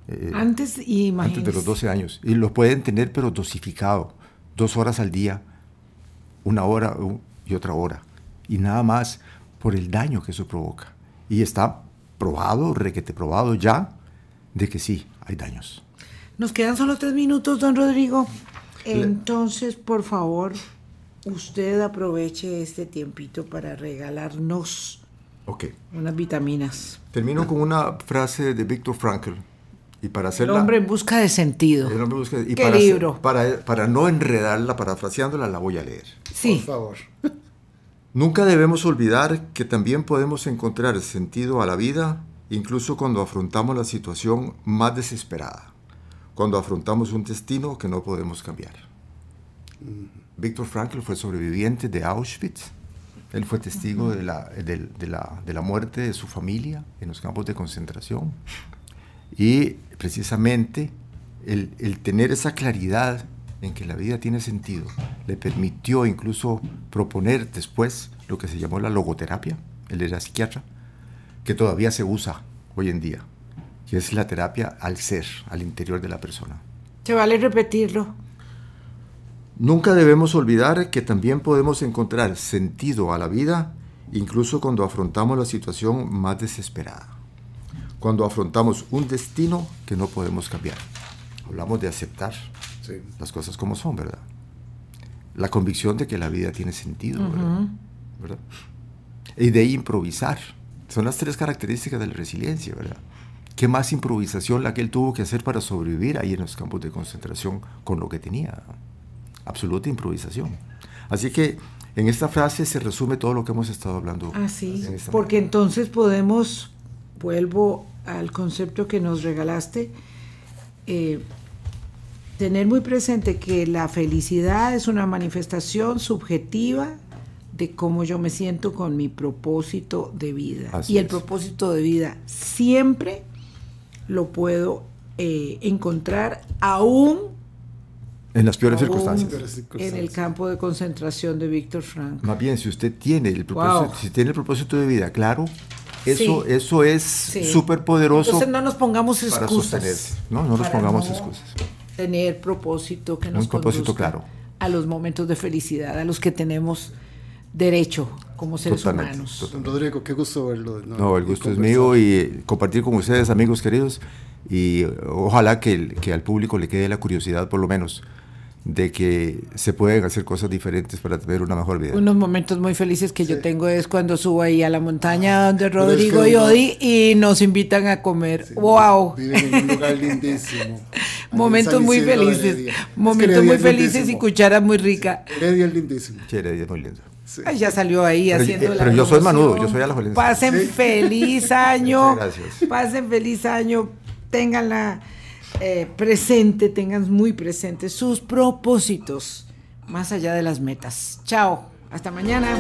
Eh, antes, y antes de los 12 años. Y lo pueden tener, pero dosificado. Dos horas al día, una hora y otra hora. Y nada más por el daño que eso provoca. Y está probado, requete probado ya, de que sí, hay daños. Nos quedan solo tres minutos, don Rodrigo. Entonces, por favor, usted aproveche este tiempito para regalarnos unas vitaminas. Termino con una frase de Víctor Frankl. Y para hacerla, el hombre en busca de sentido. El hombre busca, y ¿Qué para, libro? para, para, no enredarla, parafraseándola, la voy a leer. Sí. Por favor. Nunca debemos olvidar que también podemos encontrar sentido a la vida incluso cuando afrontamos la situación más desesperada cuando afrontamos un destino que no podemos cambiar. Víctor Frankl fue sobreviviente de Auschwitz. Él fue testigo de, la, de, de, la, de, la, muerte de su familia en los campos de concentración. Y precisamente el, el, tener esa claridad en que la vida tiene sentido le permitió incluso proponer después lo que se llamó la logoterapia. Él era psiquiatra, que todavía se usa hoy en día que es la terapia al ser, al interior de la persona. Se vale repetirlo. Nunca debemos olvidar que también podemos encontrar sentido a la vida incluso cuando afrontamos la situación más desesperada, cuando afrontamos un destino que no podemos cambiar. Hablamos de aceptar sí. las cosas como son, ¿verdad? La convicción de que la vida tiene sentido, ¿verdad? ¿verdad? Y de improvisar Son las tres características de la resiliencia, ¿verdad? ¿Qué más improvisación la que él tuvo que hacer para sobrevivir ahí en los campos de concentración con lo que tenía? Absoluta improvisación. Así que en esta frase se resume todo lo que hemos estado hablando. Así, ah, porque entonces podemos, vuelvo al concepto que nos regalaste, eh, tener muy presente que la felicidad es una manifestación subjetiva de cómo yo me siento con mi propósito de vida. y el propósito de vida siempre lo puedo eh, encontrar aún en las peores circunstancias. En el campo de concentración de Víctor Frank. Más bien, si usted tiene el propósito, si tiene el propósito de vida claro, eso, eso es súper poderoso. Entonces no nos pongamos excusas. No, no nos pongamos excusas. Tener propósito que nos Un propósito claro. a los momentos de felicidad, a los que tenemos derecho como seres humanos. Rodrigo, qué gusto verlo. No, el gusto es mío y compartir con ustedes, amigos queridos, y ojalá que, que al público le quede la curiosidad, por lo menos, de que se pueden hacer cosas diferentes para tener una mejor vida. Unos momentos muy felices que yo tengo es cuando subo ahí a la montaña donde Rodrigo y Odi y nos invitan a comer. ¡Wow! Viven en un lugar lindísimo. momentos muy felices. Momentos muy felices y cucharas muy ricas. Heredia es lindísimo. Sí, Heredia es muy lindo. Ay, ya salió ahí haciendo eh, Pero yo soy manudo, yo soy a la Pasen feliz año. gracias. Pasen feliz año. Ténganla eh, presente, tengan muy presente sus propósitos más allá de las metas. Chao, hasta mañana.